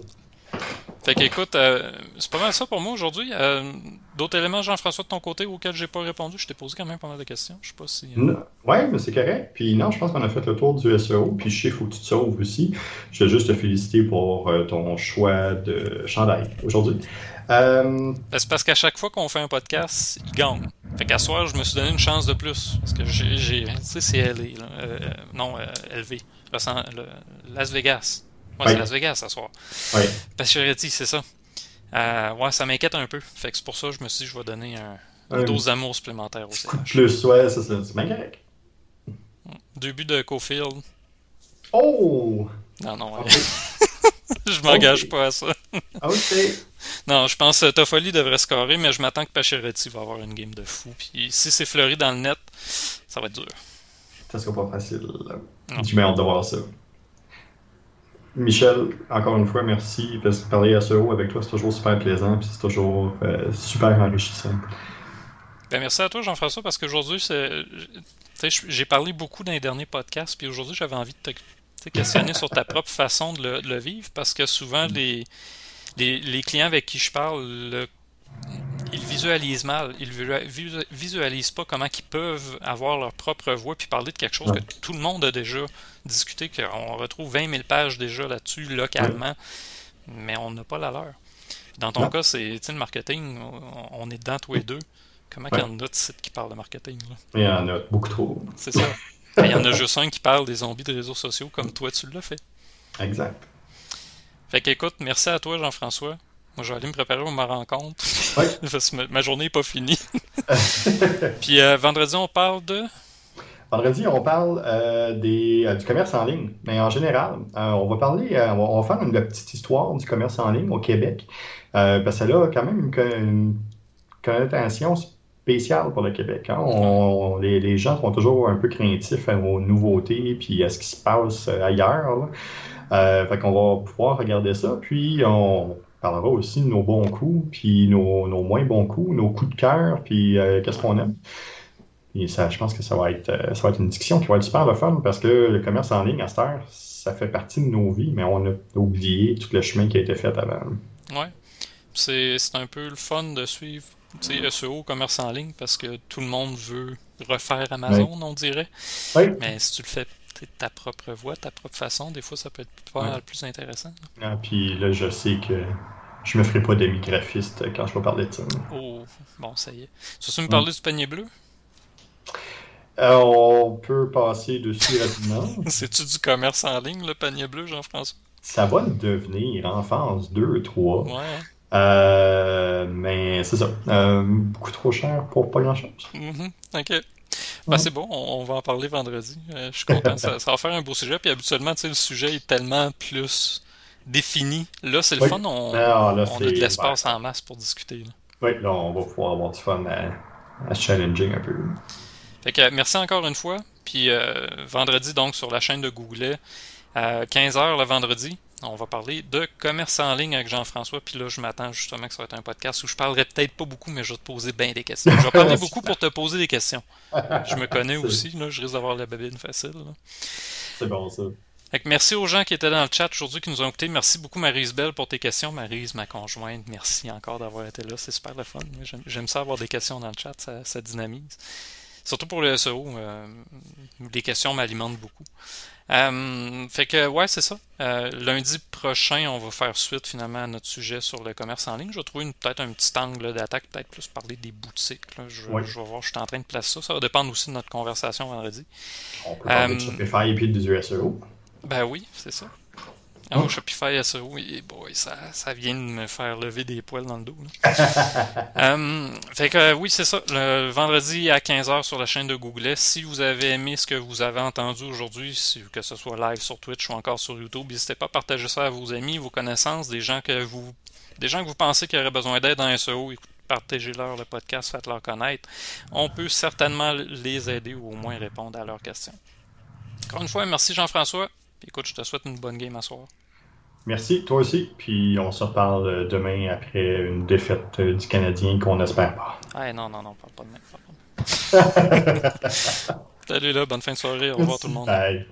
Fait qu'écoute, euh, c'est pas mal ça pour moi aujourd'hui. Euh, d'autres éléments, Jean-François, de ton côté, auxquels j'ai pas répondu Je t'ai posé quand même pas mal de questions. Je sais pas si. Euh, ouais, mais c'est correct. Puis non, je pense qu'on a fait le tour du SEO. Puis je sais, faut que tu te sauves aussi. Je veux juste te féliciter pour ton choix de chandail aujourd'hui. Ben, c'est parce qu'à chaque fois qu'on fait un podcast, il gagne. Fait qu'à soir, je me suis donné une chance de plus. Parce que j'ai. Tu sais, c'est LA. non, LV. Las Vegas. Ouais, c'est Las Vegas ce soir. Pacioretty, c'est ça. Euh, ouais, ça m'inquiète un peu. Fait que c'est pour ça que je me suis dit je vais donner un, une dose d'amour supplémentaire aussi. Plus, ouais, ça, c'est bien correct. Deux buts de Cofield. Oh! Non, non, ouais. je m'engage pas à ça. ok. Non, je pense que Toffoli devrait scorer, mais je m'attends que Pacioretty va avoir une game de fou. Puis si c'est fleuri dans le net, ça va être dur. Ça sera pas facile. J'ai hâte de voir ça. Michel, encore une fois, merci. Parce que parler à SEO avec toi, c'est toujours super plaisant. Puis c'est toujours euh, super enrichissant. Ben, merci à toi, Jean-François, parce qu'aujourd'hui, j'ai parlé beaucoup dans les derniers podcasts. Puis aujourd'hui, j'avais envie de te questionner sur ta propre façon de le, vivre. Parce que souvent, les, les, clients avec qui je parle, ils visualisent mal. Ils visualisent pas comment ils peuvent avoir leur propre voix puis parler de quelque chose que tout le monde a déjà discuté, qu'on retrouve 20 000 pages déjà là-dessus localement, mais on n'a pas la leur. Dans ton cas, c'est le marketing, on est dedans tous les deux. Comment il y en a de sites qui parlent de marketing? Il y en a beaucoup trop. C'est ça. Il y en a juste un qui parle des zombies de réseaux sociaux comme toi tu l'as fait. Exact. Fait qu'écoute, merci à toi Jean-François. Moi, je vais aller me préparer pour ma rencontre. Oui. ma journée n'est pas finie. Puis euh, vendredi, on parle de? Vendredi, on parle euh, des, euh, du commerce en ligne, mais en général, on va parler, on, va, faire une, petite histoire du commerce en ligne au Québec, parce que a quand même une, connotation spéciale pour le Québec. Hein. les, gens sont toujours un peu craintifs aux nouveautés puis à ce qui se passe ailleurs. fait qu'on va pouvoir regarder ça, puis on parlera aussi de nos bons coups, puis nos, moins bons coups, nos coups de cœur, puis euh, qu'est-ce qu'on aime. Et ça, je pense que ça va, être, euh, ça va être une discussion qui va être super le fun parce que le commerce en ligne à cette heure, ça fait partie de nos vies, mais on a oublié tout le chemin qui a été fait avant. Ouais. C'est un peu le fun de suivre SEO, commerce en ligne, parce que tout le monde veut refaire Amazon, on dirait. Mais si tu le fais ta propre voix, ta propre façon, des fois, ça peut être pas mal plus intéressant. Ah, puis là, je sais que je me ferai pas demi graphiste quand je vais parler de ça. Oh, bon, ça y est. Tu veux me parler du panier bleu? Euh, on peut passer dessus rapidement. C'est-tu du commerce en ligne, le panier bleu, Jean-François? Ça va devenir en phase 2, 3. Ouais. Euh, mais c'est ça. Euh, beaucoup trop cher pour pas grand-chose. Mm Ok. Ben, c'est bon, on, va en parler vendredi. Euh, je suis content. ça, va faire un beau sujet. Puis habituellement, le sujet est tellement plus défini. Là, c'est le fun. On, ah, a de l'espace en masse pour discuter. Oui, là, on va pouvoir avoir du fun à, challenging un peu. Fait que, merci encore une fois. Puis euh, vendredi, donc, sur la chaîne de Google, à 15h le vendredi, On va parler de commerce en ligne avec Jean-François. Puis là, je m'attends justement que ça va être un podcast où je parlerai peut-être pas beaucoup, mais je vais te poser bien des questions. Je vais parler beaucoup pour te poser des questions. Je me connais aussi, là, je risque d'avoir la babine facile. C'est bon ça. merci aux gens qui étaient dans le chat aujourd'hui, qui nous ont écoutés. Merci beaucoup, Marise Belle, pour tes questions. Marise, ma conjointe, merci encore d'avoir été là. C'est super le fun. J'aime ça avoir des questions dans le chat, ça, dynamise. Surtout pour le SEO, euh, les questions m'alimentent beaucoup. Euh, fait que, ouais, c'est ça. Euh, lundi prochain, on va faire suite finalement à notre sujet sur le commerce en ligne. Je vais trouver peut-être un petit angle d'attaque, peut-être plus parler des boutiques. Je, vais voir, je suis en train de placer ça. Ça va dépendre aussi de notre conversation vendredi. On peut parler de Shopify et puis de SEO. Ben oui, c'est ça. Oh, Shopify SEO, oui, boy, ça, ça vient de me faire lever des poils dans le dos. Euh, fait que oui, c'est ça. Le vendredi à 15h sur la chaîne de Google. Si vous avez aimé ce que vous avez entendu aujourd'hui, que ce soit live sur Twitch ou encore sur YouTube, n'hésitez pas à partager ça à vos amis, vos connaissances, des gens que vous des gens que vous pensez qui auraient besoin d'aide dans SEO. Partagez-leur le podcast, faites-leur connaître. On peut certainement les aider ou au moins répondre à leurs questions. Encore une fois, merci Jean-François. Écoute, je te souhaite une bonne game à soir. Merci, toi aussi. Puis on se reparle euh, demain après une défaite euh, du Canadien qu'on espère pas. Ah non, non, non, parle pas de même. Salut là, bonne fin de soirée. Au revoir tout le monde. Bye.